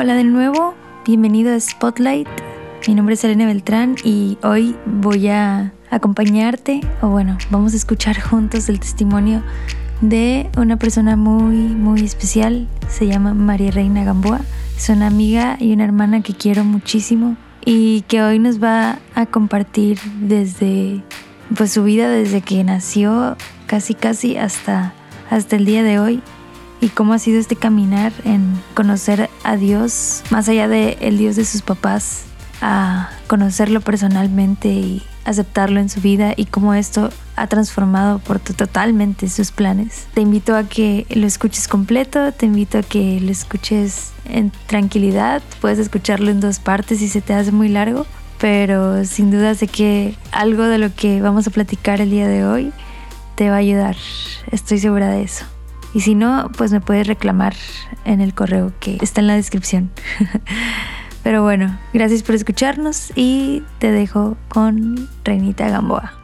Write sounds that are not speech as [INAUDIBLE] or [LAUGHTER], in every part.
Hola de nuevo, bienvenido a Spotlight. Mi nombre es Elena Beltrán y hoy voy a acompañarte, o bueno, vamos a escuchar juntos el testimonio de una persona muy, muy especial. Se llama María Reina Gamboa. Es una amiga y una hermana que quiero muchísimo y que hoy nos va a compartir desde pues su vida desde que nació casi casi hasta hasta el día de hoy y cómo ha sido este caminar en conocer a Dios más allá de el Dios de sus papás, a conocerlo personalmente y aceptarlo en su vida y cómo esto ha transformado por totalmente sus planes. Te invito a que lo escuches completo, te invito a que lo escuches en tranquilidad, puedes escucharlo en dos partes si se te hace muy largo, pero sin duda sé que algo de lo que vamos a platicar el día de hoy te va a ayudar, estoy segura de eso. Y si no, pues me puedes reclamar en el correo que está en la descripción. [LAUGHS] Pero bueno, gracias por escucharnos y te dejo con Reinita Gamboa.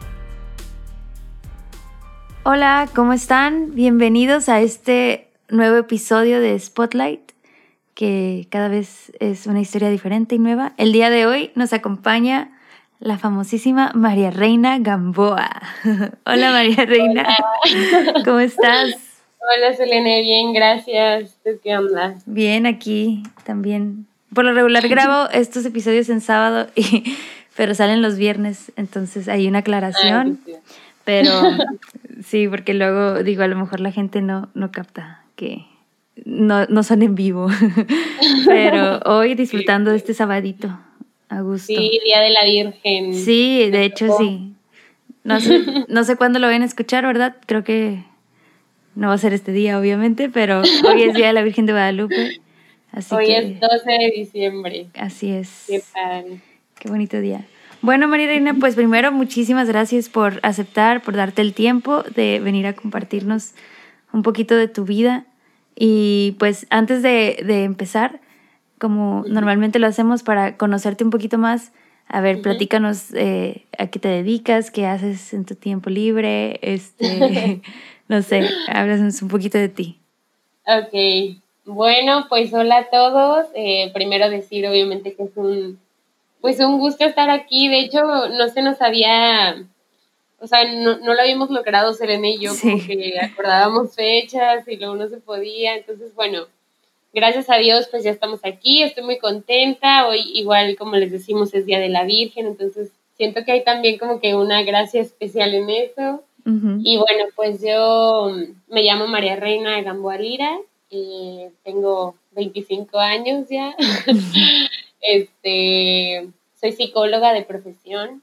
Hola, ¿cómo están? Bienvenidos a este nuevo episodio de Spotlight, que cada vez es una historia diferente y nueva. El día de hoy nos acompaña la famosísima María Reina Gamboa. [LAUGHS] Hola María Reina, ¿cómo estás? Hola Selene, bien, gracias. ¿Tú qué onda? Bien, aquí también. Por lo regular grabo estos episodios en sábado, y, [LAUGHS] pero salen los viernes, entonces hay una aclaración. Pero [LAUGHS] sí, porque luego digo, a lo mejor la gente no, no capta que no, no son en vivo. [LAUGHS] pero hoy disfrutando de este sabadito, a gusto. Sí, Día de la Virgen. Sí, de hecho sí. No sé, no sé cuándo lo van a escuchar, ¿verdad? Creo que no va a ser este día, obviamente, pero hoy es Día de la Virgen de Guadalupe. hoy es 12 de diciembre. Así es. Qué padre. Qué bonito día. Bueno, María Reina, pues primero muchísimas gracias por aceptar, por darte el tiempo de venir a compartirnos un poquito de tu vida. Y pues antes de, de empezar, como normalmente lo hacemos para conocerte un poquito más, a ver, platícanos eh, a qué te dedicas, qué haces en tu tiempo libre, este, [LAUGHS] No sé, háblanos un poquito de ti. Ok, bueno, pues hola a todos. Eh, primero decir, obviamente, que es un, pues un gusto estar aquí. De hecho, no se nos había, o sea, no, no lo habíamos logrado Serena y yo, porque acordábamos fechas y luego no se podía. Entonces, bueno, gracias a Dios, pues ya estamos aquí. Estoy muy contenta. Hoy, igual, como les decimos, es Día de la Virgen, entonces siento que hay también como que una gracia especial en eso. Y bueno, pues yo me llamo María Reina de Gamboa Lira, y tengo 25 años ya. [LAUGHS] este, soy psicóloga de profesión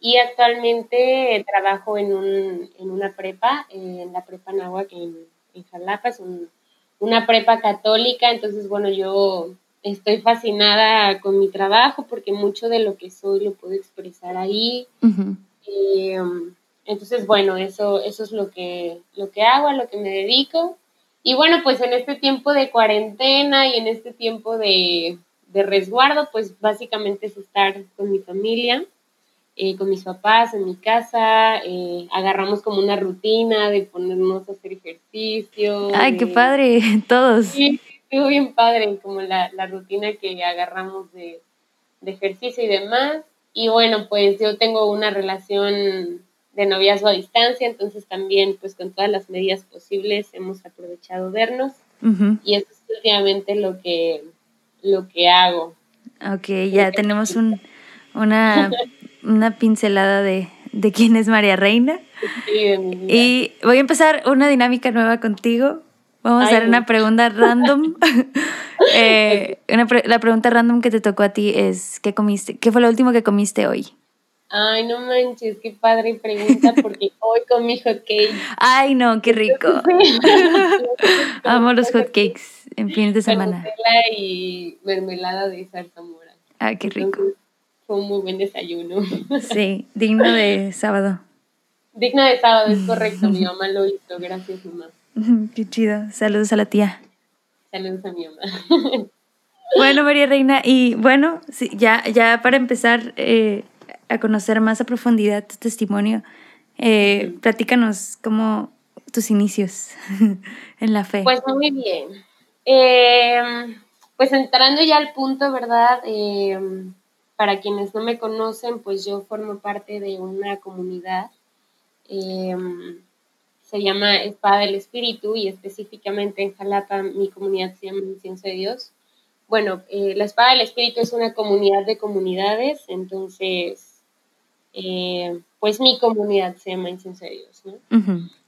y actualmente trabajo en, un, en una prepa, en la prepa Nahuac en, en Jalapa, es una prepa católica, entonces bueno, yo estoy fascinada con mi trabajo porque mucho de lo que soy lo puedo expresar ahí. Entonces, bueno, eso, eso es lo que, lo que hago, a lo que me dedico. Y bueno, pues en este tiempo de cuarentena y en este tiempo de, resguardo, pues básicamente es estar con mi familia, eh, con mis papás en mi casa, eh, agarramos como una rutina de ponernos a hacer ejercicio. Ay, qué padre, [LAUGHS] todos. Sí, estuvo bien padre, como la, rutina que agarramos de, de ejercicio y demás. Y bueno, pues yo tengo una relación de noviazgo a distancia, entonces también pues con todas las medidas posibles hemos aprovechado vernos y eso es últimamente lo que, lo que hago. Ok, ya tenemos un, una, una pincelada de, de quién es María Reina. y voy a empezar una dinámica nueva contigo. Vamos a hacer una pregunta random. [LAUGHS] eh, la pregunta random que te tocó a ti es, ¿qué comiste? ¿Qué fue lo último que comiste hoy? Ay, no manches, qué padre pregunta porque [LAUGHS] hoy comí hot cakes. Ay, no, qué rico. [LAUGHS] [LAUGHS] Amo los hot cakes en fin de semana. y mermelada de zarzamora. Ay, qué rico. fue un muy buen desayuno. Sí, digno de sábado. Digno de sábado, es correcto. Mi mamá lo hizo, gracias mamá. Qué chido. Saludos a la tía. Saludos a mi mamá. Bueno, María Reina, y bueno, sí, ya, ya para empezar, eh, a conocer más a profundidad tu testimonio. Eh, platícanos cómo tus inicios [LAUGHS] en la fe. Pues muy bien. Em, pues entrando ya al punto, ¿verdad? Eh, para quienes no me conocen, pues yo formo parte de una comunidad. Eh, se llama Espada del Espíritu y específicamente en Jalapa mi comunidad se llama Incienso de Dios. Bueno, eh, la Espada del Espíritu es una comunidad de comunidades, entonces, pues mi comunidad se llama Incienso de Dios, ¿no?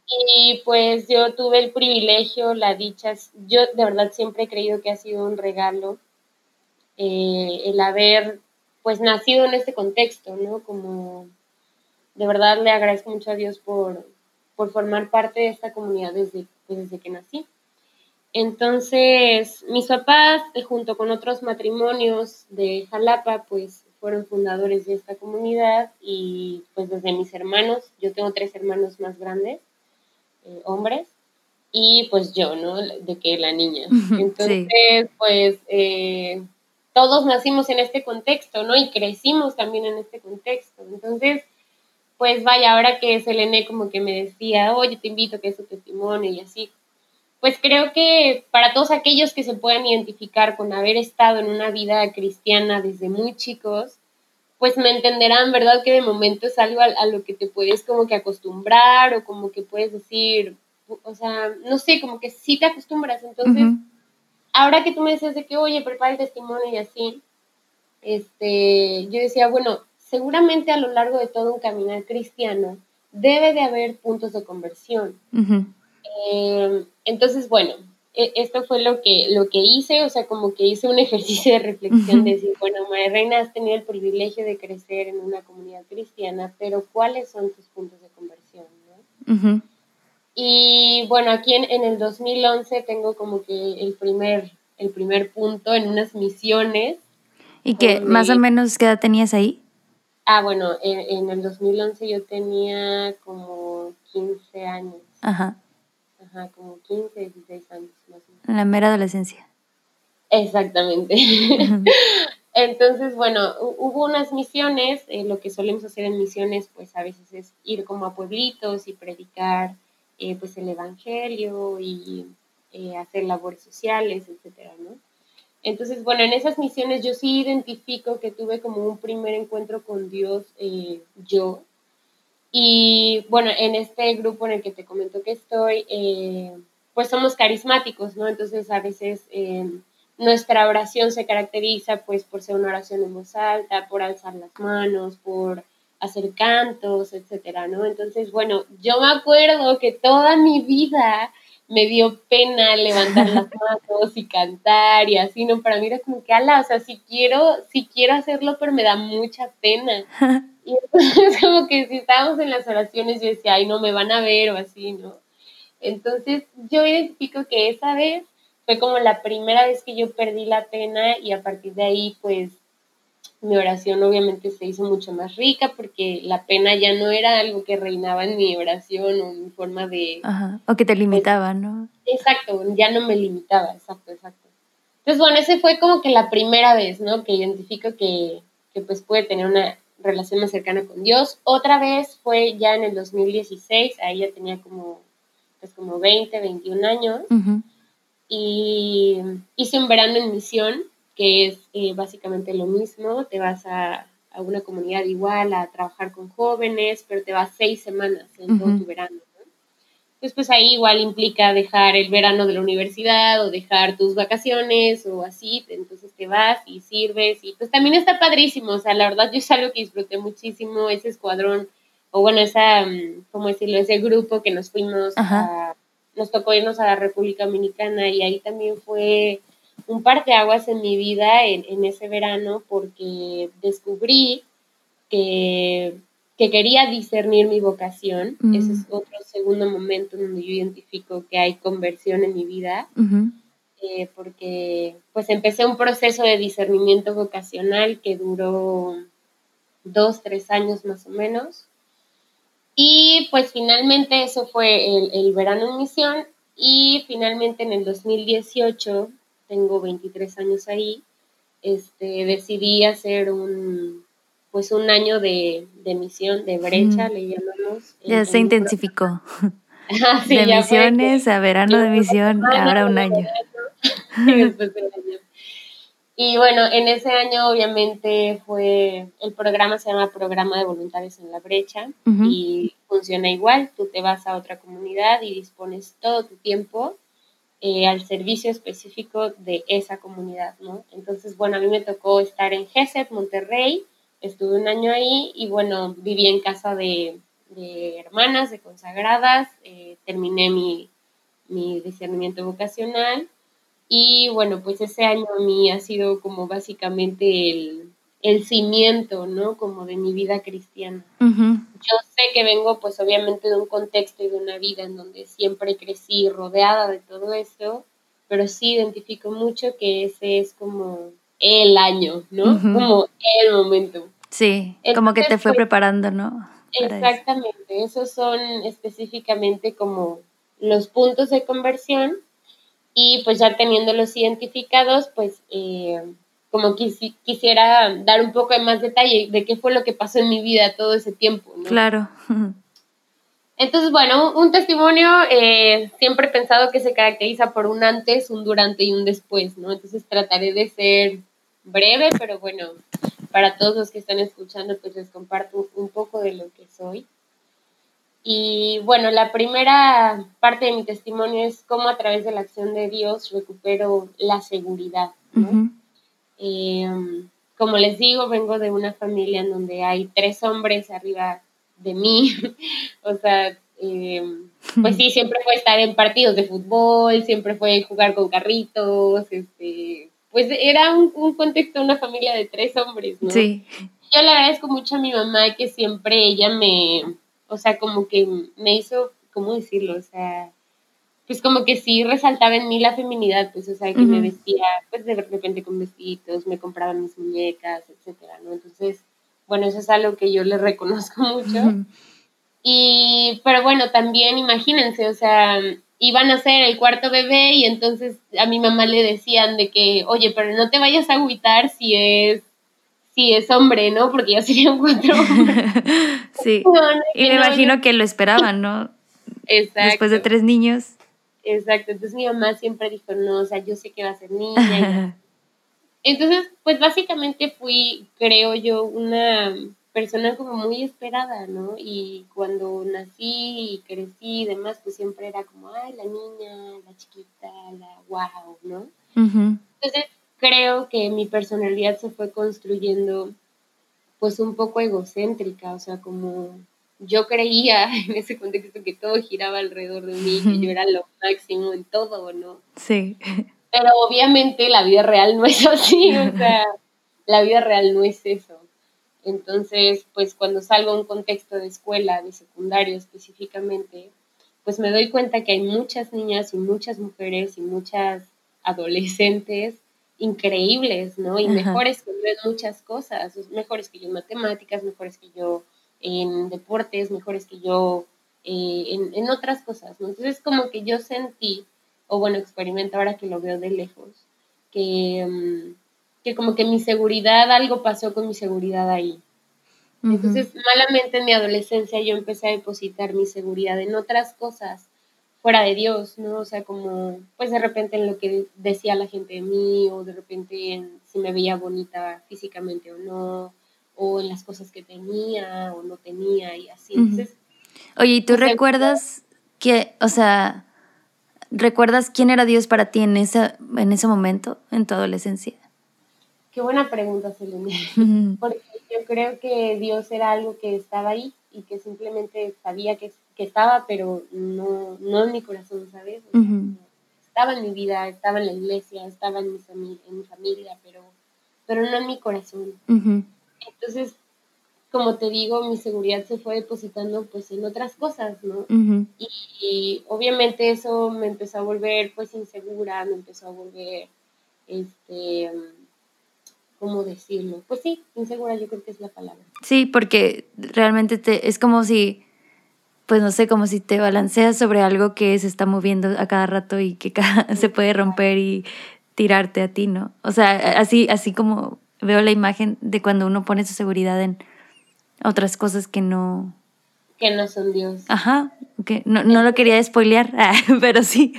Y pues yo tuve el privilegio, la dicha, yo de verdad siempre he creído que ha sido un regalo eh, el haber pues nacido en este contexto, ¿no? Como de verdad le agradezco mucho a Dios por, por formar parte de esta comunidad desde, desde que nací. Entonces, mis papás, eh, junto con otros matrimonios de Jalapa, pues fueron fundadores de esta comunidad y pues desde mis hermanos, yo tengo tres hermanos más grandes, eh, hombres y pues yo, ¿no? De que la niña. [LAUGHS] Entonces, pues eh, todos nacimos en este contexto, ¿no? Y crecimos también en este contexto. Entonces, pues vaya, ahora que Selene como que me decía, oye, te invito a que es tu testimonio y así, pues creo que para todos aquellos que se puedan identificar con haber estado en una vida cristiana desde muy chicos, pues me entenderán, ¿verdad? Que de momento es algo a, lo que te puedes como que acostumbrar o como que puedes decir, o sea, no sé, como que sí te acostumbras. Entonces, ahora que tú me decías de que, oye, prepara el testimonio y así, este, yo decía, bueno, seguramente a lo largo de todo un caminar cristiano debe de haber puntos de conversión. Eh, entonces, bueno, e, esto fue lo que, lo que hice, o sea, como que hice un [LAUGHS] ejercicio de reflexión de decir, bueno, María Reina, has tenido el privilegio de crecer en una comunidad cristiana, pero ¿cuáles son tus puntos de conversión? Y bueno, aquí en, el 2011 tengo como que el primer, el primer punto en unas misiones. ¿Y qué, más o menos qué edad tenías ahí? Ah, bueno, en, en el 2011 yo tenía como 15 años. Ajá como 15, 16 años más o menos. En la mera adolescencia. Exactamente. [LAUGHS] Entonces, bueno, hubo unas misiones, eh, lo que solemos hacer en misiones, pues a veces es ir como a pueblitos y predicar eh, pues el evangelio y eh, hacer labores sociales, etcétera, ¿no? Entonces, bueno, en esas misiones yo sí identifico que tuve como un primer encuentro con Dios yo, y bueno, en este grupo en el que te comento que estoy, eh, pues somos carismáticos, ¿no? Entonces a veces eh, nuestra oración se caracteriza pues por ser una oración en voz alta, por alzar las manos, por hacer cantos, etcétera, ¿no? Entonces, bueno, yo me acuerdo que toda mi vida me dio pena levantar las manos y cantar y así, ¿no? Para mí era como que, ala, o sea, si quiero, si quiero hacerlo, pero me da mucha pena. [LAUGHS] Y entonces [LAUGHS] como que si estábamos en las oraciones yo decía, ay, no me van a ver o así, ¿no? Entonces yo identifico que esa vez fue como la primera vez que yo perdí la pena y a partir de ahí pues mi oración obviamente se hizo mucho más rica porque la pena ya no era algo que reinaba en mi oración o en mi forma de... Ajá, o que te limitaba, ¿no? Exacto, ya no me limitaba, exacto, exacto. Entonces, bueno, ese fue como que la primera vez, ¿no? Que identifico que, que pues puede tener una relación más cercana con Dios. Otra vez fue ya en el 2016, ahí ya tenía como, pues como 20, 21 años, y hice un verano en misión, que es eh, básicamente lo mismo, te vas a, a, una comunidad igual, a trabajar con jóvenes, pero te vas seis semanas en todo tu verano. Después ahí igual implica dejar el verano de la universidad o dejar tus vacaciones o así, entonces te vas y sirves y pues también está padrísimo, o sea, la verdad yo es algo que disfruté muchísimo, ese escuadrón, o bueno, esa, mm, ¿cómo decirlo? Ese grupo que nos fuimos a, nos tocó irnos a la República Dominicana y ahí también fue un par de aguas en mi vida en, en ese verano porque descubrí que que quería discernir mi vocación. Ese es otro segundo momento donde yo identifico que hay conversión en mi vida, eh, porque pues empecé un proceso de discernimiento vocacional que duró dos, tres años más o menos. Y pues finalmente eso fue el, el verano en misión y finalmente en el 2018, tengo 23 años ahí, este, decidí hacer un, pues un año de, de misión, de brecha, le llamamos. Ya se intensificó. [LAUGHS] de misiones a verano de [LAUGHS] misión, ahora un [LAUGHS] año. Y bueno, en ese año obviamente fue, el programa se llama Programa de Voluntarios en la Brecha y funciona igual, tú te vas a otra comunidad y dispones todo tu tiempo eh, al servicio específico de esa comunidad, ¿no? Entonces, bueno, a mí me tocó estar en GESET, Monterrey, estuve un año ahí y bueno, viví en casa de, hermanas, de consagradas, eh, terminé mi, mi discernimiento vocacional y bueno, pues ese año a mí ha sido como básicamente el, el cimiento, ¿no? Como de mi vida cristiana. Yo sé que vengo pues obviamente de un contexto y de una vida en donde siempre crecí rodeada de todo esto, pero sí identifico mucho que ese es como el año, ¿no? Como el momento. Sí, como que te fue pues, preparando, ¿no? exactamente, esos son específicamente como los puntos de conversión y pues ya teniéndolos identificados, pues eh, como quisiera dar un poco de más detalle de qué fue lo que pasó en mi vida todo ese tiempo. ¿no? Claro. Entonces, bueno, un, testimonio eh, siempre he pensado que se caracteriza por un antes, un durante y un después, ¿no? Entonces trataré de ser breve, pero bueno, para todos los que están escuchando, pues les comparto un poco de lo que soy. Y bueno, la primera parte de mi testimonio es cómo a través de la acción de Dios recupero la seguridad. Em, como les digo, vengo de una familia en donde hay tres hombres arriba de mí. [LAUGHS] o sea, em, pues sí, siempre fue estar en partidos de fútbol, siempre fue jugar con carritos, este, pues era un, un contexto, una familia de tres hombres, ¿no? Sí. Yo le agradezco mucho a mi mamá que siempre ella me, o sea, como que me hizo, ¿cómo decirlo? O sea, pues como que sí resaltaba en mí la feminidad, pues, o sea, que me vestía, pues de repente con vestidos, me compraba mis muñecas, etcétera, ¿no? Entonces, bueno, eso es algo que yo le reconozco [LAUGHS] mucho. Y, pero bueno, también imagínense, o sea, iban a ser el cuarto bebé y entonces a mi mamá le decían de que, oye, pero no te vayas a agüitar si es sí es hombre, ¿no? Porque ya serían cuatro hombres. [LAUGHS] sí. [LAUGHS] y me imagino que lo esperaban, ¿no? Exacto. Después de tres niños. Exacto. Entonces mi mamá siempre dijo, no, o sea, yo sé que va a ser niña. [LAUGHS] Entonces, pues básicamente fui, creo yo, una persona como muy esperada, ¿no? Y cuando nací y crecí y demás, pues siempre era como, ay, la niña, la chiquita, la wow, ¿no? Entonces, creo que mi personalidad se fue construyendo pues un poco egocéntrica, o sea, como yo creía [LAUGHS] en ese contexto que todo giraba alrededor de mí, que yo era lo máximo en todo, ¿no? Sí. Pero obviamente la vida real no es así, o sea, [LAUGHS] la vida real no es eso. Entonces, pues cuando salgo a un contexto de escuela, de secundario específicamente, pues me doy cuenta que hay muchas niñas y muchas mujeres y muchas adolescentes increíbles, ¿no? Y mejores que yo en muchas cosas, mejores que yo en matemáticas, mejores que yo en deportes, mejores que yo eh, en, otras cosas, ¿no? Entonces como que yo sentí, o bueno, experimento ahora que lo veo de lejos, que, mm, que como que mi seguridad, algo pasó con mi seguridad ahí. Entonces, malamente en mi adolescencia yo empecé a depositar mi seguridad en otras cosas fuera de Dios, ¿no? O sea, como, pues de repente en lo que decía la gente de mí, o de repente en si me veía bonita físicamente o no, o en las cosas que tenía o no tenía y así. Entonces, Oye, ¿y tú recuerdas que, o sea, recuerdas quién era Dios para ti en, esa, en ese momento, en tu adolescencia? Qué buena pregunta, Selena. [LAUGHS] Porque yo creo que Dios era algo que estaba ahí y que simplemente sabía que que estaba, pero no, no en mi corazón, ¿sabes? Estaba en mi vida, estaba en la iglesia, estaba en mi, familia, en mi familia, pero, pero no en mi corazón. Entonces, como te digo, mi seguridad se fue depositando pues en otras cosas, ¿no? y, obviamente eso me empezó a volver pues insegura, me empezó a volver, este, ¿cómo decirlo? Pues sí, insegura yo creo que es la palabra. Sí, porque realmente te, es como si pues no sé, como si te balanceas sobre algo que se está moviendo a cada rato y que [LAUGHS] se puede romper y tirarte a ti, ¿no? O sea, así, así como veo la imagen de cuando uno pone su seguridad en otras cosas que no... Que no son Dios. Ajá, que no, no lo quería [LAUGHS] spoilear, [LAUGHS] pero sí,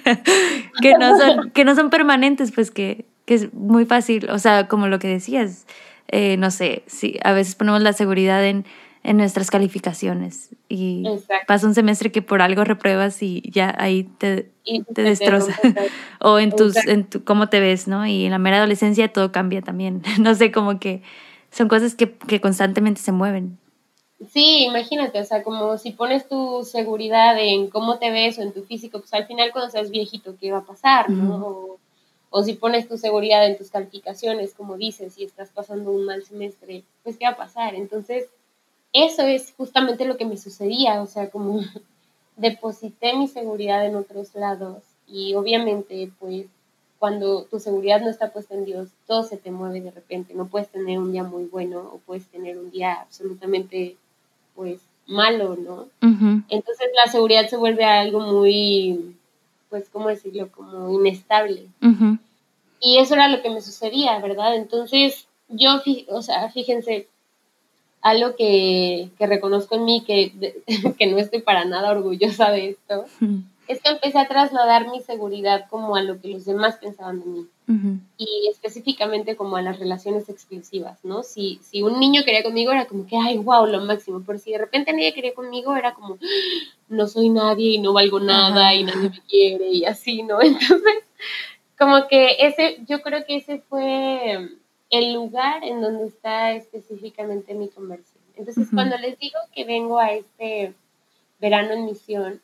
que no son, que no son permanentes, pues que, que es muy fácil, o sea, como lo que decías, eh, no sé, si a veces ponemos la seguridad en, en nuestras calificaciones y pasa un semestre que por algo repruebas y ya ahí te, te, destroza. [LAUGHS] o en tus, en tu, cómo te ves, ¿no? Y en la mera adolescencia todo cambia también. [LAUGHS] no sé, como que son cosas que, que constantemente se mueven. Sí, imagínate, o sea, como si pones tu seguridad en cómo te ves o en tu físico, pues al final cuando seas viejito, ¿qué va a pasar? ¿no? o, si pones tu seguridad en tus calificaciones, como dices, y estás pasando un mal semestre, pues ¿qué va a pasar? Entonces, eso es justamente lo que me sucedía, o sea, como [LAUGHS] deposité mi seguridad en otros lados y obviamente, pues, cuando tu seguridad no está puesta en Dios, todo se te mueve de repente, no puedes tener un día muy bueno o puedes tener un día absolutamente pues malo, ¿no? Entonces la seguridad se vuelve algo muy, pues, ¿cómo decirlo? Como inestable. Y eso era lo que me sucedía, ¿verdad? Entonces yo, o sea, fíjense, algo que, que reconozco en mí, que, [LAUGHS] que no estoy para nada orgullosa de esto, es que empecé a trasladar mi seguridad como a lo que los demás pensaban de mí. Y específicamente como a las relaciones exclusivas, ¿no? Si, si un niño quería conmigo era como que, ay, wow, lo máximo. Pero si de repente nadie quería conmigo era como, no soy nadie y no valgo nada y nadie me quiere y así, ¿no? [LAUGHS] Entonces, como que ese, yo creo que ese fue el lugar en donde está específicamente mi conversión. Entonces, cuando les digo que vengo a este verano en misión,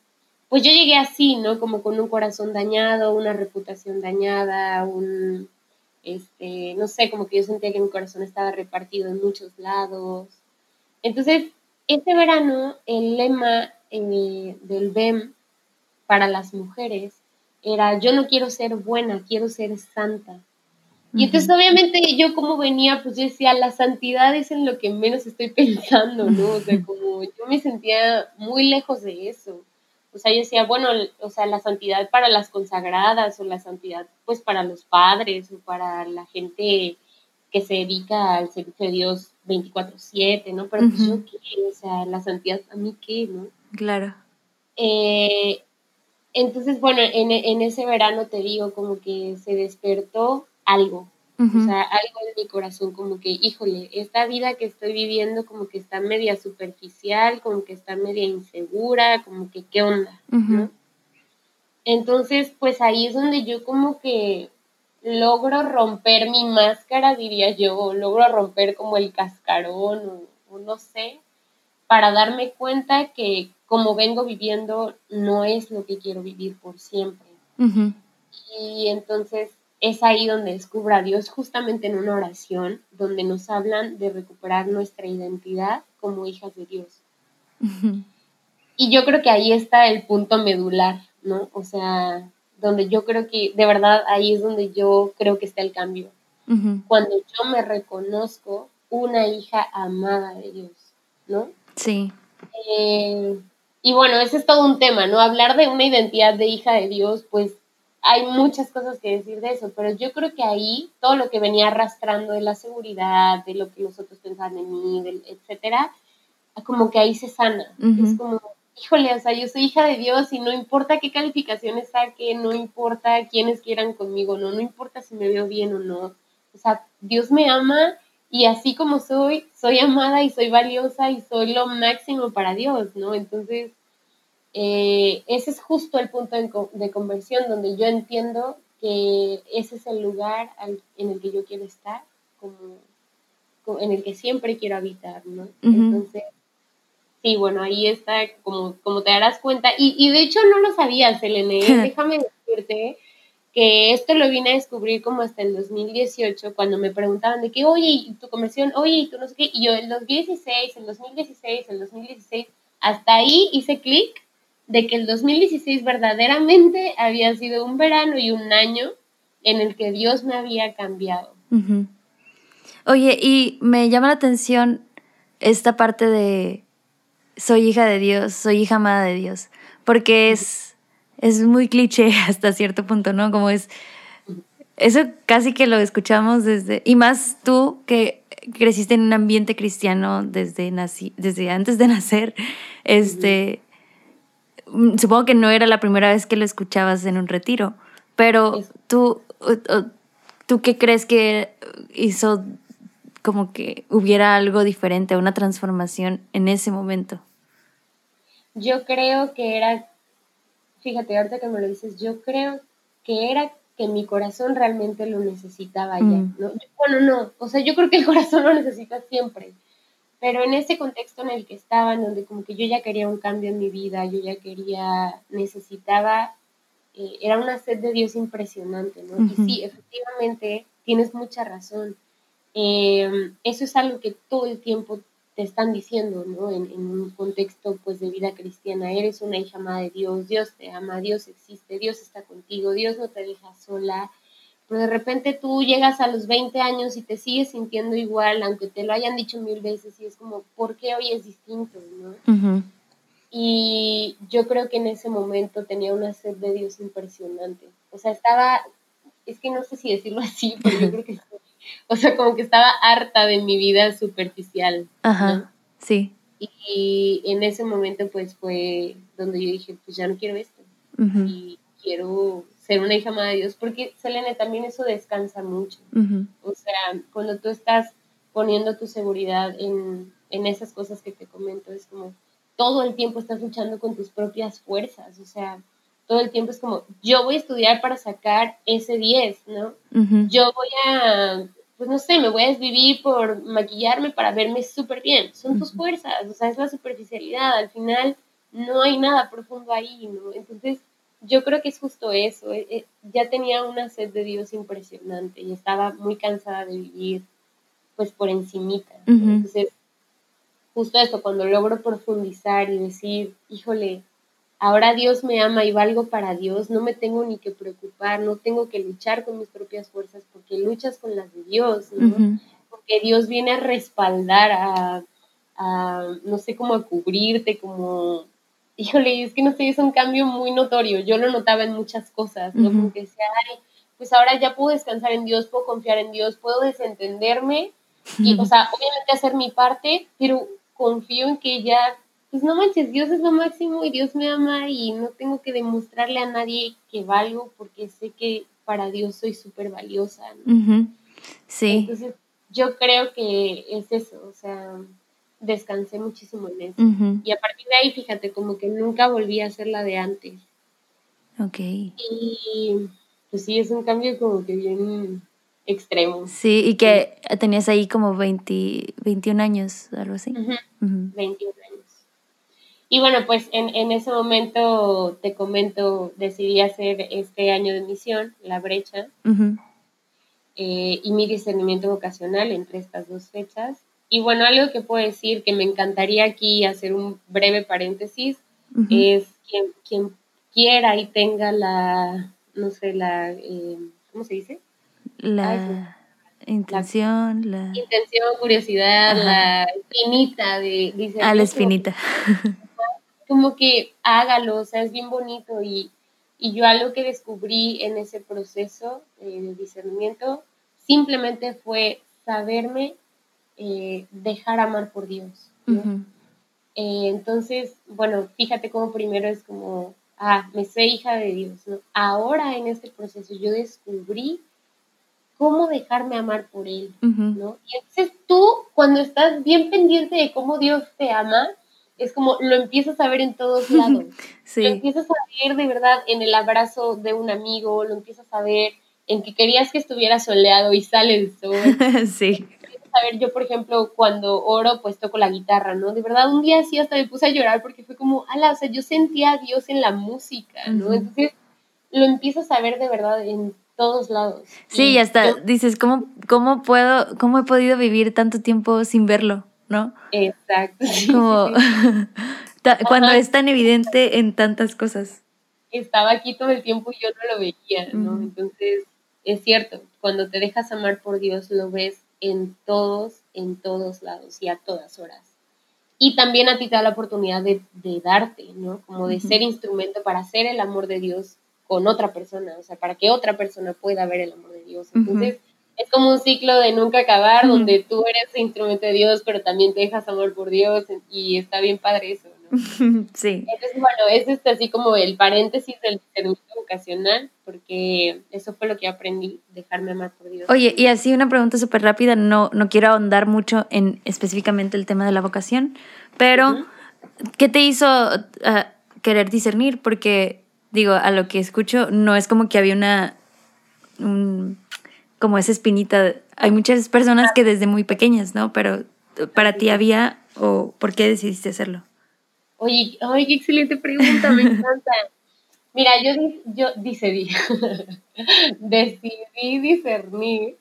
pues yo llegué así, ¿no? Como con un corazón dañado, una reputación dañada, un, este, no sé, como que yo sentía que mi corazón estaba repartido en muchos lados. Entonces, este verano, el lema eh, del BEM para las mujeres era, yo no quiero ser buena, quiero ser santa. Y entonces obviamente yo como venía, pues yo decía, la santidad es en lo que menos estoy [LAUGHS] pensando, ¿no? O sea, como yo me sentía muy lejos de eso. O sea, yo decía, bueno, o sea, la santidad para las consagradas o la santidad pues para los padres o para la gente que se dedica al servicio de Dios 24/7, ¿no? Pero pues yo qué, o sea, la santidad a mí qué, ¿no? Claro. Eh, entonces, bueno, en, en ese verano te digo como que se despertó algo, o sea, algo de mi corazón, como que, híjole, esta vida que estoy viviendo como que está media superficial, como que está media insegura, como que, ¿qué onda? Entonces, pues ahí es donde yo como que logro romper mi máscara, diría yo, logro romper como el cascarón o, no sé, para darme cuenta que como vengo viviendo no es lo que quiero vivir por siempre. Y entonces es ahí donde descubro a Dios justamente en una oración donde nos hablan de recuperar nuestra identidad como hijas de Dios. Y yo creo que ahí está el punto medular, ¿no? O sea, donde yo creo que, de verdad, ahí es donde yo creo que está el cambio. Cuando yo me reconozco una hija amada de Dios, ¿no? Sí. Eh, y bueno, ese es todo un tema, ¿no? Hablar de una identidad de hija de Dios, pues hay muchas cosas que decir de eso, pero yo creo que ahí todo lo que venía arrastrando de la seguridad, de lo que nosotros pensaban de mí, etcétera, como que ahí se sana. Es como, híjole, o sea, yo soy hija de Dios y no importa qué calificaciones saque, no importa quiénes quieran conmigo, no, no importa si me veo bien o no. O sea, Dios me ama y así como soy, soy amada y soy valiosa y soy lo máximo para Dios, ¿no? Entonces, eh, ese es justo el punto de, conversión donde yo entiendo que ese es el lugar en el que yo quiero estar, como, en el que siempre quiero habitar, ¿no? Entonces, sí, bueno, ahí está, como, como te darás cuenta, y, de hecho no lo sabía, Selene, [LAUGHS] déjame decirte que esto lo vine a descubrir como hasta el 2018, cuando me preguntaban de que, oye, ¿y tu conversión? Oye, ¿y tú no sé qué? Y yo, el 2016, el 2016, el 2016, hasta ahí hice clic de que el 2016 verdaderamente había sido un verano y un año en el que Dios me había cambiado. Oye, y me llama la atención esta parte de soy hija de Dios, soy hija amada de Dios, porque es, es muy cliché [LAUGHS] hasta cierto punto, ¿no? Como es, eso casi que lo escuchamos desde, y más tú que creciste en un ambiente cristiano desde, nací, desde antes de [LAUGHS] nacer, este, supongo que no era la primera vez que lo escuchabas en un retiro, pero tú, ¿tú qué crees que hizo como que hubiera algo diferente, una transformación en ese momento? Yo creo que era, fíjate, ahorita que me lo dices, yo creo que era que mi corazón realmente lo necesitaba ya. Mm. ¿no? Bueno, no, o sea, yo creo que el corazón lo necesita siempre, pero en ese contexto en el que estaba, en donde como que yo ya quería un cambio en mi vida, yo ya quería, necesitaba, eh, era una sed de Dios impresionante, ¿no? Y sí, efectivamente, tienes mucha razón. Eh, eso es algo que todo el tiempo te están diciendo, ¿no? En, un contexto pues de vida cristiana, eres una hija amada de Dios, Dios te ama, Dios existe, Dios está contigo, Dios no te deja sola. Pero de repente tú llegas a los 20 años y te sigues sintiendo igual, aunque te lo hayan dicho mil veces, y es como, ¿por qué hoy es distinto? ¿no? Y yo creo que en ese momento tenía una sed de Dios impresionante. O sea, estaba, es que no sé si decirlo así, pero yo creo que o sea, como que estaba harta de mi vida superficial. Ajá, sí. Y en ese momento pues fue donde yo dije, pues ya no quiero esto. Y quiero ser una hija amada de Dios, porque Selene, también eso descansa mucho. O sea, cuando tú estás poniendo tu seguridad en, en esas cosas que te comento, es como todo el tiempo estás luchando con tus propias fuerzas, o sea, todo el tiempo es como, yo voy a estudiar para sacar ese 10, ¿no? Yo voy a, pues no sé, me voy a desvivir por maquillarme para verme súper bien. Son tus fuerzas, o sea, es la superficialidad. Al final no hay nada profundo ahí, ¿no? Entonces, yo creo que es justo eso. Eh, eh, ya tenía una sed de Dios impresionante y estaba muy cansada de vivir, pues, por encimita. Entonces, justo eso, cuando logro profundizar y decir, híjole, ahora Dios me ama y valgo para Dios, no me tengo ni que preocupar, no tengo que luchar con mis propias fuerzas porque luchas con las de Dios, ¿no? Porque Dios viene a respaldar, a, no sé, cómo a cubrirte, como, híjole, es que no sé, es un cambio muy notorio, yo lo notaba en muchas cosas, ¿no? Como que decía, ay, pues ahora ya puedo descansar en Dios, puedo confiar en Dios, puedo desentenderme y, o sea, obviamente hacer mi parte, pero confío en que ya pues no manches, Dios es lo máximo y Dios me ama y no tengo que demostrarle a nadie que valgo porque sé que para Dios soy súper valiosa. Sí. Entonces, yo creo que es eso, o sea, descansé muchísimo en eso. Y a partir de ahí, fíjate, como que nunca volví a ser la de antes. Ok. Y pues sí, es un cambio como que bien extremo. Sí, y que tenías ahí como 20, 21 años, algo así. 21 años. Y bueno, pues en, en, ese momento, te comento, decidí hacer este año de misión, La Brecha, eh, y mi discernimiento vocacional entre estas dos fechas. Y bueno, algo que puedo decir que me encantaría aquí hacer un breve paréntesis es quien, quien, quiera y tenga la, no sé, la, eh, ¿cómo se dice? La intención, la, intención, curiosidad, la espinita de... Dice, ah, la espinita. como que hágalo, o sea, es bien bonito y, yo algo que descubrí en ese proceso eh, de discernimiento simplemente fue saberme eh, dejar amar por Dios. Eh, entonces, bueno, fíjate cómo primero es como, ah, me sé hija de Dios. Ahora en este proceso yo descubrí cómo dejarme amar por Él, ¿no? Y entonces tú, cuando estás bien pendiente de cómo Dios te ama, es como lo empiezas a ver en todos [LAUGHS] lados. Lo empiezas a ver de verdad en el abrazo de un amigo, lo empiezas a ver en que querías que estuviera soleado y sale el sol. [LAUGHS] sí. Ver, yo por ejemplo, cuando oro, pues toco la guitarra, ¿no? De verdad, un día sí hasta me puse a llorar porque fue como, ala, o sea, yo sentía a Dios en la música, ¿no? Entonces, lo empiezas a ver de verdad en todos lados. Sí, y hasta dices, ¿cómo, ¿cómo puedo, cómo he podido vivir tanto tiempo sin verlo? ¿no? Exacto. Como [LAUGHS] cuando es tan evidente en tantas cosas. Estaba aquí todo el tiempo y yo no lo veía, ¿no? Entonces, es cierto, cuando te dejas amar por Dios lo ves en todos, en todos lados y a todas horas. Y también a ti te da la oportunidad de, darte, ¿no? Como de ser instrumento para hacer el amor de Dios con otra persona, o sea, para que otra persona pueda ver el amor de Dios. Entonces, es como un ciclo de nunca acabar, donde tú eres instrumento de Dios, pero también te dejas amor por Dios y está bien padre eso, [LAUGHS] Sí. Entonces, bueno, ese es así como el paréntesis del servicio vocacional, porque eso fue lo que aprendí, dejarme amar por Dios. Oye, y así una pregunta súper rápida, no, no quiero ahondar mucho en específicamente el tema de la vocación, pero ¿qué te hizo ah, querer discernir? Porque, digo, a lo que escucho, no es como que había una, como esa espinita, hay muchas personas que desde muy pequeñas, ¿no? Pero para ti había, o por qué decidiste hacerlo? Oye, ay, qué excelente pregunta, me [LAUGHS] encanta. Mira, yo, yo decidí, [LAUGHS] decidí discernir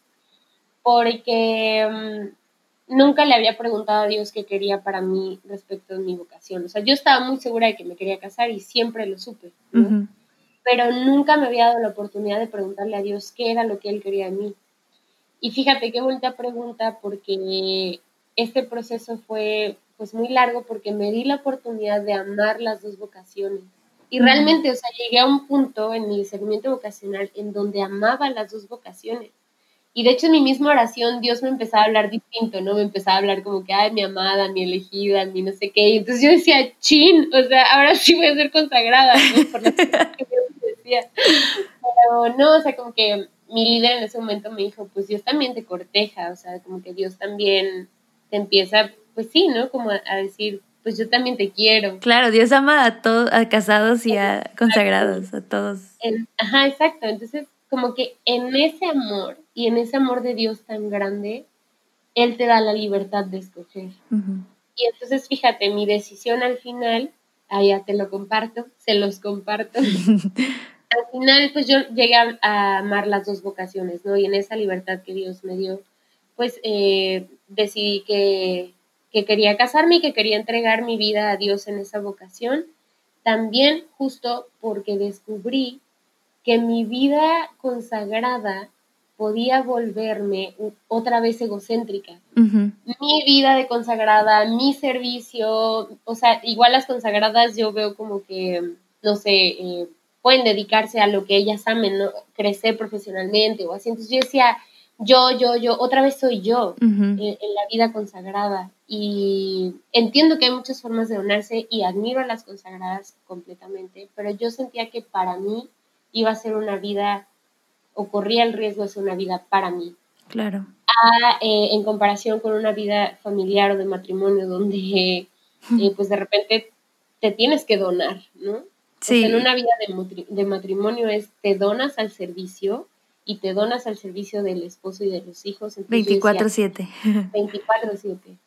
porque mm, nunca le había preguntado a Dios qué quería para mí respecto de mi vocación. O sea, yo estaba muy segura de que me quería casar y siempre lo supe, pero nunca me había dado la oportunidad de preguntarle a Dios qué era lo que Él quería de mí. Y fíjate qué bonita pregunta porque este proceso fue pues muy largo porque me di la oportunidad de amar las dos vocaciones. Y realmente, o sea, llegué a un punto en mi discernimiento vocacional en donde amaba las dos vocaciones. Y de hecho en mi misma oración Dios me empezaba a hablar distinto, ¿no? Me empezaba a hablar como que, ay, mi amada, mi elegida, mi no sé qué. Y entonces yo decía, chin, o sea, ahora sí voy a ser consagrada, ¿no? Por lo que [LAUGHS] Dios decía. Pero no, o sea, como que mi líder en ese momento me dijo, pues Dios también te corteja, o sea, como que Dios también te empieza pues sí, ¿no? Como a, decir, pues yo también te quiero. Claro, Dios ama a todos, a casados y a consagrados, a todos. ajá, exacto. Entonces, como que en ese amor y en ese amor de Dios tan grande, Él te da la libertad de escoger. Y entonces, fíjate, mi decisión al final, allá te lo comparto, se los comparto. [LAUGHS] al final, pues yo llegué a, amar las dos vocaciones, ¿no? Y en esa libertad que Dios me dio, pues eh, decidí que que quería casarme y que quería entregar mi vida a Dios en esa vocación. También justo porque descubrí que mi vida consagrada podía volverme otra vez egocéntrica. Mi vida de consagrada, mi servicio, o sea, igual las consagradas yo veo como que, no sé, eh, pueden dedicarse a lo que ellas amen, ¿no? crecer profesionalmente o así. Entonces yo decía, yo, yo, yo, otra vez soy yo en, la vida consagrada. Y entiendo que hay muchas formas de donarse y admiro a las consagradas completamente, pero yo sentía que para mí iba a ser una vida, o corría el riesgo de ser una vida para mí. Claro. Eh, en comparación con una vida familiar o de matrimonio donde [LAUGHS] eh, pues de repente te tienes que donar, ¿no? Sí. en una vida de, de matrimonio es te donas al servicio y te donas al servicio del esposo y de los hijos. 24/7. 24/7.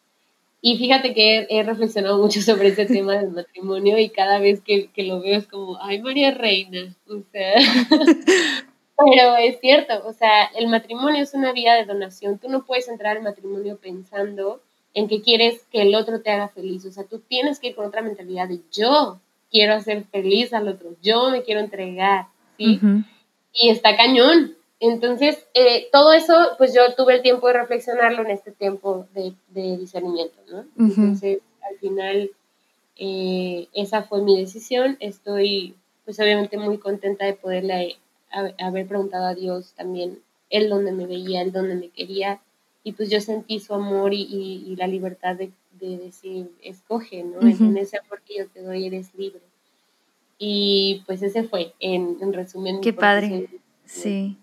Y fíjate que he, reflexionado mucho sobre ese tema del matrimonio y cada vez que, lo veo es como, ay María Reina, o sea, [LAUGHS] pero es cierto, o sea, el matrimonio es una vida de donación, tú no puedes entrar al matrimonio pensando en que quieres que el otro te haga feliz, o sea, tú tienes que ir con otra mentalidad de yo quiero hacer feliz al otro, yo me quiero entregar, ¿sí? Y está cañón, entonces, eh, todo eso, pues yo tuve el tiempo de reflexionarlo en este tiempo de, discernimiento, ¿no? Entonces, al final, eh, esa fue mi decisión. Estoy, pues obviamente muy contenta de poderle haber preguntado a Dios también él donde me veía, él donde me quería. Y pues yo sentí su amor y, la libertad de, decir, escoge, ¿no? En ese amor que yo te doy, eres libre. Y pues ese fue, en, resumen. Qué padre. Sí.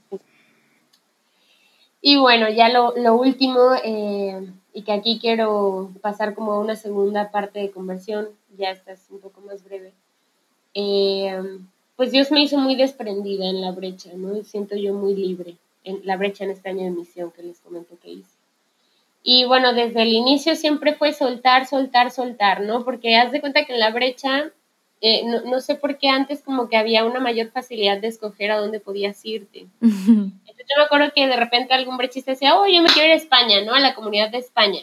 Y bueno, ya lo, último, eh, y que aquí quiero pasar como a una segunda parte de conversión, ya esta es un poco más breve. Eh, pues Dios me hizo muy desprendida en la brecha, ¿no? siento yo muy libre en la brecha en este año de misión que les comento que hice. Y bueno, desde el inicio siempre fue soltar, soltar, soltar, ¿no? Porque haz de cuenta que en la brecha, eh, no, sé por qué antes como que había una mayor facilidad de escoger a dónde podías irte [LAUGHS] yo me acuerdo que de repente algún brechista decía, oh, yo me quiero ir a España, ¿no? A la comunidad de España.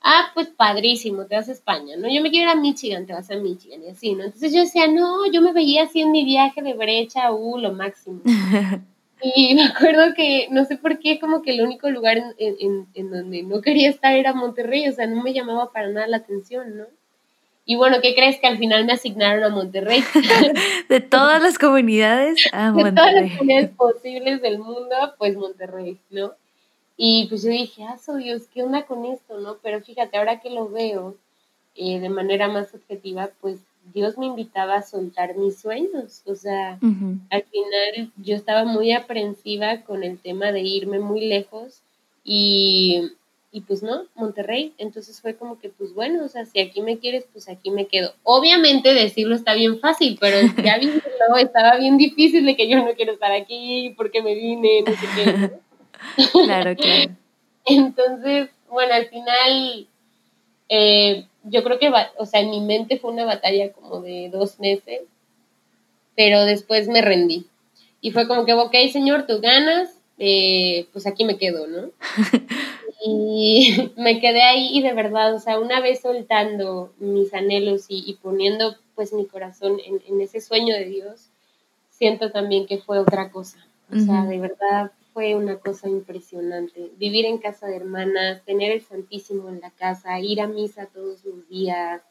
Ah, pues padrísimo, te vas a España, ¿no? Yo me quiero ir a Michigan, te vas a Michigan y así, ¿no? Entonces yo decía, no, yo me veía así en mi viaje de brecha, uh, lo máximo. [LAUGHS] y me acuerdo que, no sé por qué, como que el único lugar en, en, en donde no quería estar era Monterrey, o sea, no me llamaba para nada la atención, ¿no? Y bueno, ¿qué crees que al final me asignaron a Monterrey? [LAUGHS] de todas las comunidades a Monterrey. De todas las comunidades posibles del mundo, pues Monterrey, ¿no? Y pues yo dije, ah, so Dios, ¿qué onda con esto, no? Pero fíjate, ahora que lo veo, eh, de manera más objetiva, pues Dios me invitaba a soltar mis sueños. O sea, al final yo estaba muy aprensiva con el tema de irme muy lejos y, y, pues no, Monterrey. Entonces fue como que, pues bueno, o sea, si aquí me quieres, pues aquí me quedo. Obviamente decirlo está bien fácil, pero [LAUGHS] ya vivirlo estaba bien difícil de que yo no quiero estar aquí porque me vine, no sé qué. Claro, claro. [LAUGHS] Entonces, bueno, al final... Eh, yo creo que, o sea, en mi mente fue una batalla como de dos meses, pero después me rendí. Y fue como que, ok, señor, tú ganas, eh, pues aquí me quedo, ¿no? [LAUGHS] y [LAUGHS] me quedé ahí y de verdad, o sea, una vez soltando mis anhelos y, poniendo pues mi corazón en, ese sueño de Dios, siento también que fue otra cosa. O sea, de verdad fue una cosa impresionante. Vivir en casa de hermanas, tener el Santísimo en la casa, ir a misa todos los días,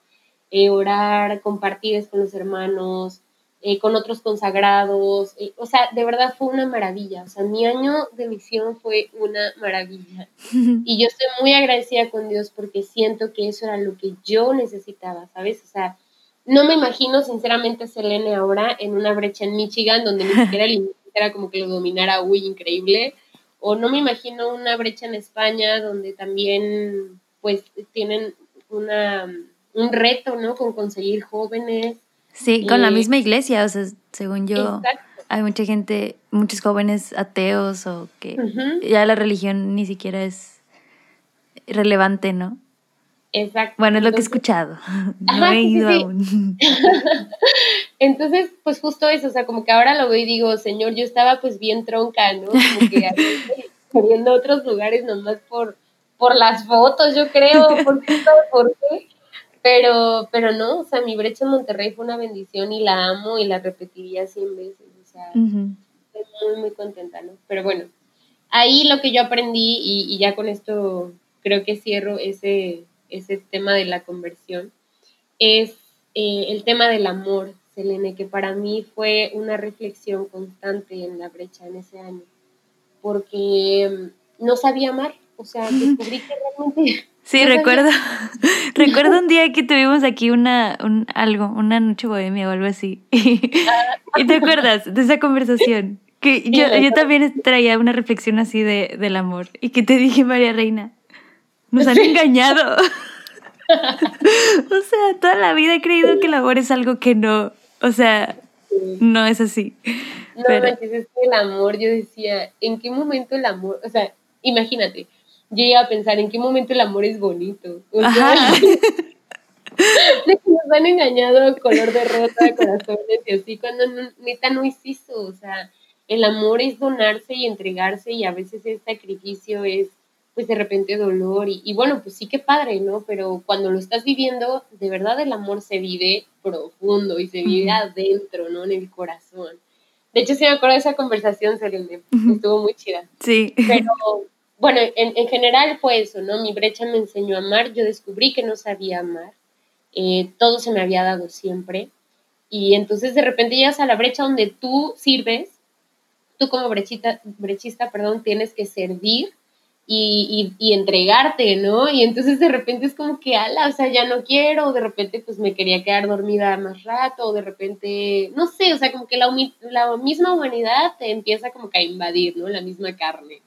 eh, orar, compartir con los hermanos, eh, con otros consagrados. Eh, o sea, de verdad fue una maravilla. O sea, mi año de misión fue una maravilla. [LAUGHS] Y yo estoy muy agradecida con Dios porque siento que eso era lo que yo necesitaba, ¿sabes? O sea, no me imagino sinceramente a Selene ahora en una brecha en Michigan donde ni siquiera el [LAUGHS] era como que lo dominara, uy, increíble. O no me imagino una brecha en España donde también pues tienen una, un reto, ¿no? Con conseguir jóvenes. Sí, con la misma iglesia, o sea, según yo, hay mucha gente, muchos jóvenes ateos o que ya la religión ni siquiera es relevante, ¿no? Exacto. Bueno, es lo que he escuchado. [LAUGHS] No he ido aún. [LAUGHS] Entonces, pues justo eso, o sea, como que ahora lo veo y digo, señor, yo estaba pues bien tronca, ¿no? Como que corriendo [LAUGHS] a otros lugares nomás por, por las fotos, yo creo, por qué, por qué. Pero, pero no, o sea, mi brecha en Monterrey fue una bendición y la amo y la repetiría cien veces, o sea, estoy muy, muy contenta, ¿no? Pero bueno, ahí lo que yo aprendí y, y ya con esto creo que cierro ese, ese tema de la conversión, es eh, el tema del amor, Selene, que para mí fue una reflexión constante en la brecha en ese año, porque mm, no sabía amar, o sea, descubrí que realmente... [LAUGHS] Sí, recuerdo, [LAUGHS] recuerdo un día que tuvimos aquí una, un, algo, una noche bohemia o algo así. [LAUGHS] ¿Y te acuerdas de esa conversación? Que yo, yo también traía una reflexión así de, del amor y que te dije, María Reina, nos han engañado. [LAUGHS] o sea, toda la vida he creído que el amor es algo que no, o sea, no es así. No, Pero... es que el amor, yo decía, ¿en qué momento el amor, o sea, imagínate, yo iba a pensar, ¿en qué momento el amor es bonito? O sea, [LAUGHS] de que nos han engañado color de rosa, corazones y así, cuando no, neta no es eso, o sea, el amor es donarse y entregarse y a veces el sacrificio es pues de repente dolor y, bueno, pues sí que padre, ¿no? Pero cuando lo estás viviendo, de verdad el amor se vive profundo y se vive adentro, ¿no? En el corazón. De hecho, sí me acuerdo de esa conversación, Selene, estuvo muy chida. Sí. Pero bueno, en, en, general fue eso, ¿no? Mi brecha me enseñó a amar, yo descubrí que no sabía amar, eh, todo se me había dado siempre. Y entonces de repente llegas a la brecha donde tú sirves, tú como brechista, perdón, tienes que servir y, y, entregarte, ¿no? Y entonces de repente es como que, ala, o sea, ya no quiero, o de repente pues me quería quedar dormida más rato, o de repente, no sé, o sea, como que la, la misma humanidad te empieza como que a invadir, ¿no? La misma carne.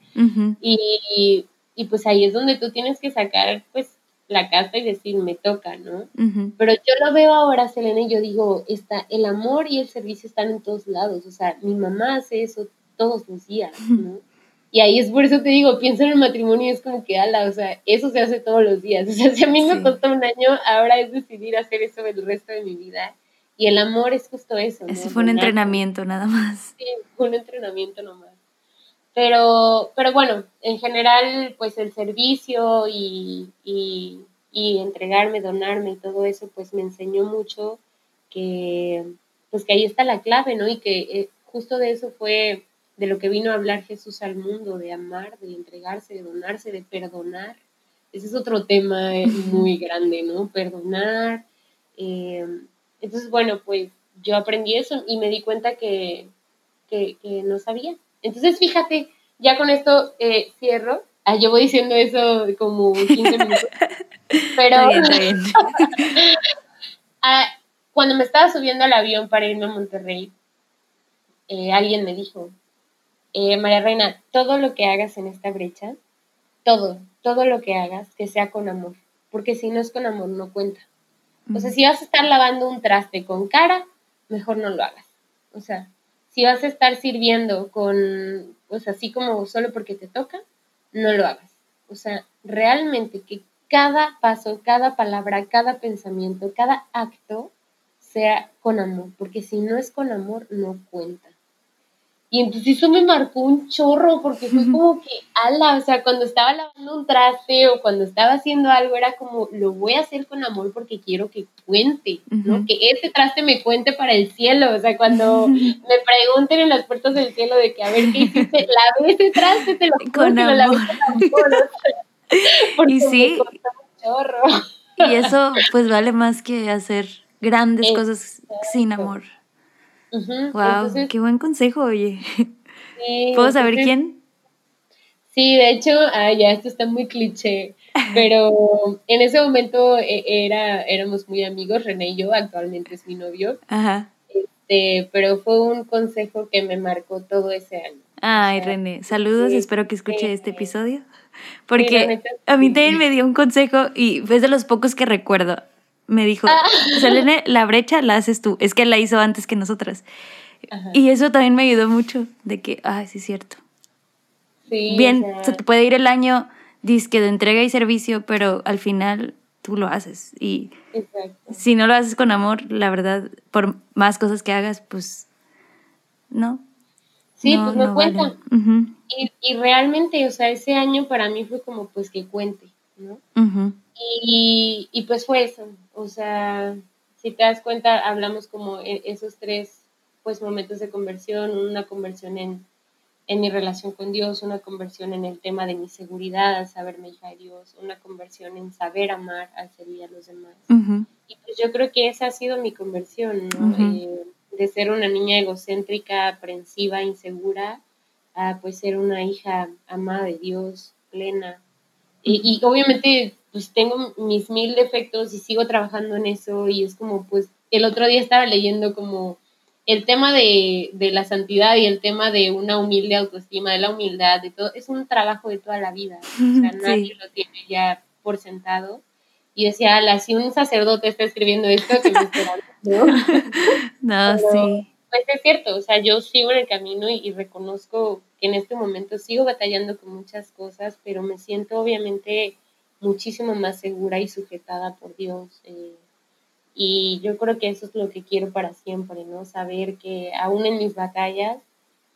y, y, pues ahí es donde tú tienes que sacar pues la casta y decir, me toca, ¿no? Pero yo lo veo ahora, Selena, y yo digo, está, el amor y el servicio están en todos lados, o sea, mi mamá hace eso todos los días, ¿no? [LAUGHS] Y ahí es por eso te digo, pienso en el matrimonio y es como que, ala, o sea, eso se hace todos los días. [LAUGHS] O sea, si a mí me costó un año, ahora es decidir hacer eso el resto de mi vida. Y el amor es justo eso. Ese fue un entrenamiento nada más. Sí, fue un entrenamiento nomás. Pero, pero bueno, en general, pues el servicio y, y, y entregarme, donarme y todo eso, pues me enseñó mucho que, pues que ahí está la clave, ¿no? Y que eh, justo de eso fue de lo que vino a hablar Jesús al mundo, de amar, de entregarse, de donarse, de perdonar. Ese es otro tema eh, muy grande, ¿no? Perdonar. Eh, entonces, bueno, pues yo aprendí eso y me di cuenta que, que, no sabía. Entonces, fíjate, ya con esto eh, cierro. Ah, yo voy diciendo eso como 15 [LAUGHS] minutos. Pero [LAUGHS] ah, cuando me estaba subiendo al avión para irme a Monterrey, eh, alguien me dijo, eh, María Reina, todo lo que hagas en esta brecha, todo, todo lo que hagas, que sea con amor, porque si no es con amor no cuenta. O sea, si vas a estar lavando un traste con cara, mejor no lo hagas. O sea, si vas a estar sirviendo con, pues así como solo porque te toca, no lo hagas. O sea, realmente que cada paso, cada palabra, cada pensamiento, cada acto sea con amor, porque si no es con amor, no cuenta. Y entonces eso me marcó un chorro, porque fue como que, ala, o sea, cuando estaba lavando un traste o cuando estaba haciendo algo, era como, lo voy a hacer con amor porque quiero que cuente, ¿no? Que ese traste me cuente para el cielo, o sea, cuando [LAUGHS] me pregunten en las puertas del cielo de que, a ver, ¿qué hiciste? [LAUGHS] Lavé ese traste, te lo con amor. Con amor. [LAUGHS] y sí. chorro. Y eso, pues, vale más que hacer grandes cosas sin amor wow, qué buen consejo, oye. ¿Puedo saber quién? Sí, de hecho, ah, ya esto está muy cliché, pero en ese momento e, era, éramos muy amigos, René y yo, actualmente es mi novio. Ajá. Este, pero fue un consejo que me marcó todo ese año. Ay, René, saludos, espero que escuche este episodio. Porque a mí también me dio un consejo y fue de los pocos que recuerdo me dijo, ah. Selene, la brecha la haces tú. Es que la hizo antes que nosotras. Y eso también me ayudó mucho, de que, ay, sí es cierto. Sí, Bien, se te puede ir el año disque de entrega y servicio, pero al final tú lo haces. Y si no lo haces con amor, la verdad, por más cosas que hagas, pues no. Sí, pues no, cuenta. y, y, realmente, o sea, ese año para mí fue como pues que cuente, ¿no? y, y, pues fue eso, o sea, si te das cuenta, hablamos como e, esos tres pues momentos de conversión, una conversión en, en mi relación con Dios, una conversión en el tema de mi seguridad al saberme hija de Dios, una conversión en saber amar al servir a los demás. Y pues yo creo que esa ha sido mi conversión, ¿no? Eh, de ser una niña egocéntrica, aprensiva, insegura, a pues ser una hija amada de Dios, plena. Y, y obviamente pues tengo mis mil defectos y sigo trabajando en eso y es como, pues, el otro día estaba leyendo como el tema de, la santidad y el tema de una humilde autoestima, de la humildad, de todo, es un trabajo de toda la vida, o sea, nadie lo tiene ya por sentado. Y decía, ala, si un sacerdote está escribiendo esto, que me esperan, ¿no? [LAUGHS] no, sí. Pues es cierto, o sea, yo sigo en el camino y, y reconozco en este momento sigo batallando con muchas cosas, pero me siento obviamente muchísimo más segura y sujetada por Dios. Eh, y yo creo que eso es lo que quiero para siempre, ¿no? Saber que aún en mis batallas,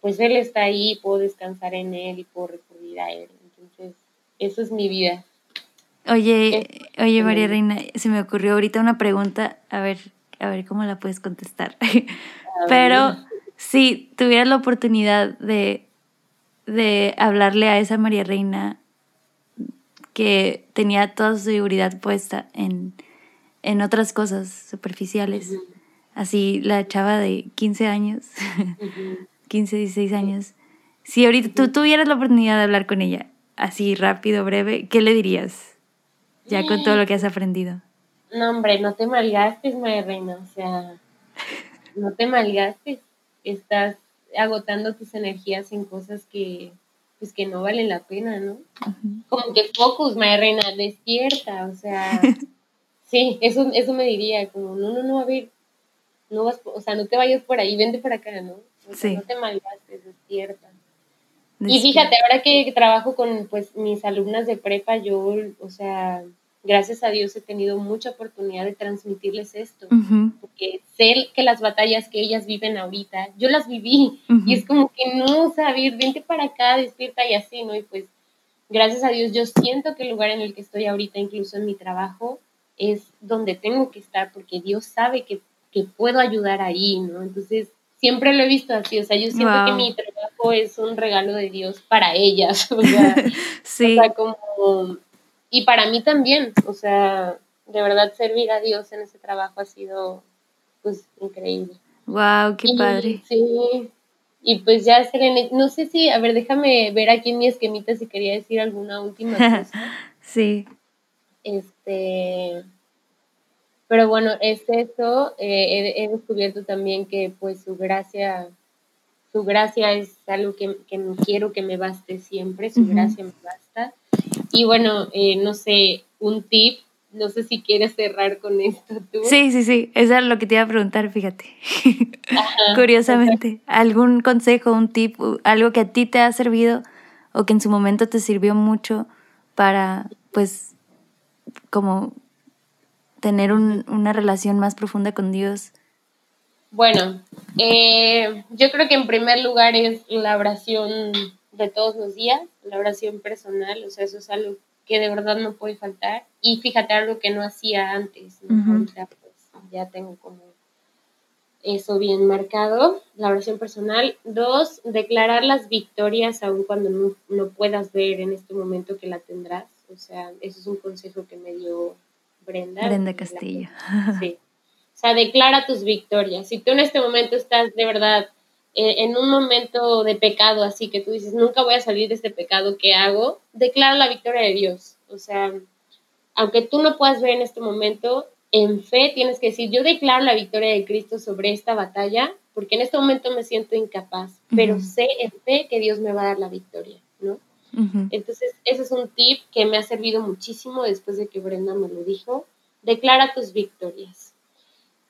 pues Él está ahí, puedo descansar en Él y puedo recurrir a Él. Entonces, eso es mi vida. Oye, oye María Reina, se me ocurrió ahorita una pregunta, a ver, a ver cómo la puedes contestar. [LAUGHS] Pero si tuvieras la oportunidad de, de hablarle a esa María Reina que tenía toda su seguridad puesta en, otras cosas superficiales. Así la chava de 15 años, [LAUGHS] 15, 16 años. Si ahorita tú tuvieras la oportunidad de hablar con ella, así rápido, breve, ¿qué le dirías? Ya con todo lo que has aprendido. No, hombre, no te malgastes, María Reina. O sea, no te malgastes. Estás agotando tus energías en cosas que, pues que no vale la pena, ¿no? Como que focus, María Reina, despierta, o sea, [LAUGHS] sí, eso, eso me diría, como, no, no, no, a ver, no vas, o sea, no te vayas por ahí, vente por acá, ¿no? No te malgastes, despierta. Y fíjate, ahora que trabajo con, pues, mis alumnas de prepa, yo, o sea, gracias a Dios he tenido mucha oportunidad de transmitirles esto, porque sé que las batallas que ellas viven ahorita, yo las viví, y es como que no, saber, vente para acá, despierta y así, ¿no? Y pues, gracias a Dios, yo siento que el lugar en el que estoy ahorita, incluso en mi trabajo, es donde tengo que estar, porque Dios sabe que, que puedo ayudar ahí, ¿no? Entonces, siempre lo he visto así, o sea, yo siento que mi trabajo es un regalo de Dios para ellas, [LAUGHS] o sea, [LAUGHS] sí. o sea como y para mí también, o sea, de verdad servir a Dios en ese trabajo ha sido pues increíble. Wow, qué padre. Sí. Y pues ya Selene, no sé si, a ver, déjame ver aquí en mi esquemita si quería decir alguna última [LAUGHS] cosa. sí. Este, pero bueno, es eso. Eh, he, descubierto también que pues su gracia, su gracia es algo que, que quiero que me baste siempre, su gracia me basta. Y bueno, eh, no sé, un tip, no sé si quieres cerrar con esto tú. Sí, sí, sí, eso es lo que te iba a preguntar, fíjate. [LAUGHS] Curiosamente, algún consejo, un tip, algo que a ti te ha servido o que en su momento te sirvió mucho para, pues, como tener una relación más profunda con Dios? Bueno, eh, yo creo que en primer lugar es la oración de todos los días, la oración personal, o sea, eso es algo que de verdad no puede faltar. Y fíjate algo que no hacía antes, ¿no? pues, ya tengo como eso bien marcado, la oración personal. Dos, declarar las victorias aun cuando no, no puedas ver en este momento que la tendrás. O sea, eso es un consejo que me dio Brenda. Brenda Castillo. Sí. O sea, declara tus victorias. Si tú en este momento estás de verdad en un momento de pecado, así que tú dices, nunca voy a salir de este pecado, ¿qué hago? Declara la victoria de Dios. O sea, aunque tú no puedas ver en este momento, en fe tienes que decir, yo declaro la victoria de Cristo sobre esta batalla, porque en este momento me siento incapaz, pero sé en fe que Dios me va a dar la victoria, ¿no? Entonces, ese es un tip que me ha servido muchísimo después de que Brenda me lo dijo. Declara tus victorias.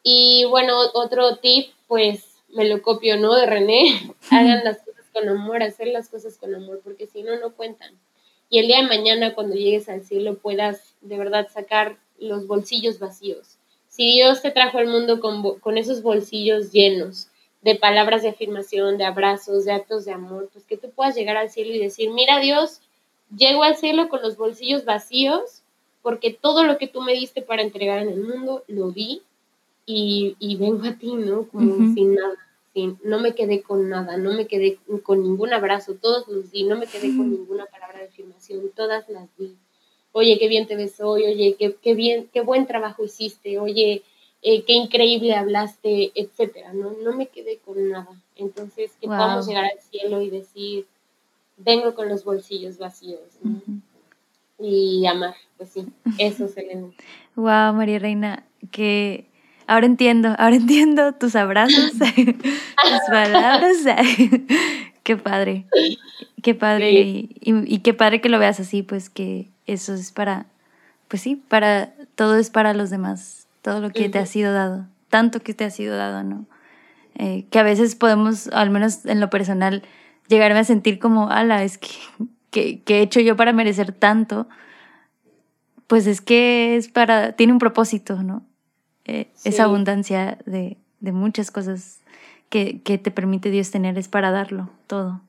Y bueno, otro tip, pues me lo copio, ¿no? De René. [LAUGHS] Hagan las cosas con amor, hacer las cosas con amor, porque si no, no cuentan. Y el día de mañana, cuando llegues al cielo, puedas de verdad sacar los bolsillos vacíos. Si Dios te trajo al mundo con, con esos bolsillos llenos, de palabras de afirmación, de abrazos, de actos de amor, pues que tú puedas llegar al cielo y decir, mira Dios, llego al cielo con los bolsillos vacíos porque todo lo que tú me diste para entregar en el mundo lo vi y, y vengo a ti, ¿no? Como sin nada, sin, no me quedé con nada, no me quedé con ningún abrazo, todos los di, no me quedé con ninguna palabra de afirmación, todas las di. Oye, qué bien te ves hoy, oye, qué, qué bien, qué buen trabajo hiciste, oye, eh, qué increíble hablaste, etcétera, ¿no? No me quedé con nada. Entonces, que podamos llegar al cielo y decir, vengo con los bolsillos vacíos, ¿no? Y amar, pues sí, eso es el... [LAUGHS] Wow, María Reina, que ahora entiendo, ahora entiendo tus abrazos, [LAUGHS] tus palabras. [LAUGHS] qué padre, qué padre, y, y, qué padre que lo veas así, pues que eso es para, pues sí, para, todo es para los demás todo lo que te ha sido dado, tanto que te ha sido dado, ¿no? Eh, que a veces podemos, al menos en lo personal, llegarme a sentir como, ala, es que, que, he hecho yo para merecer tanto, pues es que es para, tiene un propósito, ¿no? Eh, esa abundancia de, de muchas cosas que, que, te permite Dios tener es para darlo todo.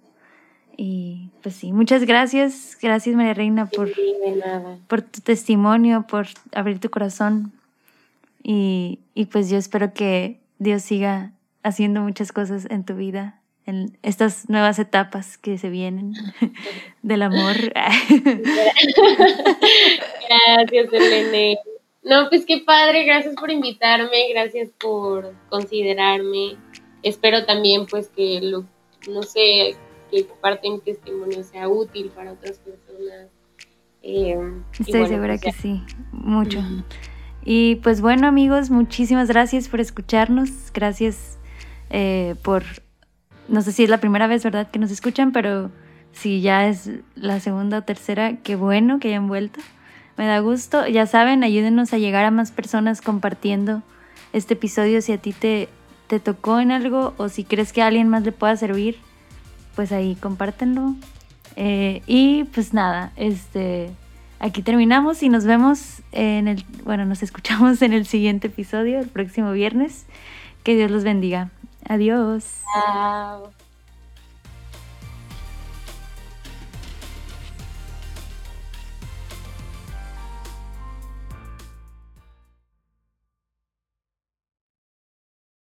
Y pues sí, muchas gracias, gracias María Reina por, por tu testimonio, por abrir tu corazón y, y pues yo espero que Dios siga haciendo muchas cosas en tu vida, en estas nuevas etapas que se vienen [LAUGHS] del amor. [LAUGHS] gracias, Elene. No, pues qué padre, gracias por invitarme, gracias por considerarme. Espero también pues que lo, no sé, que parte mi testimonio sea útil para otras personas. Eh, Estoy segura pues, que sí, mucho. Y pues bueno amigos, muchísimas gracias por escucharnos, gracias eh, por, no sé si es la primera vez, ¿verdad? Que nos escuchan, pero si ya es la segunda o tercera, qué bueno que hayan vuelto. Me da gusto, ya saben, ayúdenos a llegar a más personas compartiendo este episodio si a ti te, te tocó en algo o si crees que a alguien más le pueda servir, pues ahí compártenlo. Eh, y pues nada, este aquí terminamos y nos vemos en el, bueno, nos escuchamos en el siguiente episodio, el próximo viernes. Que Dios los bendiga. Adiós. Chao.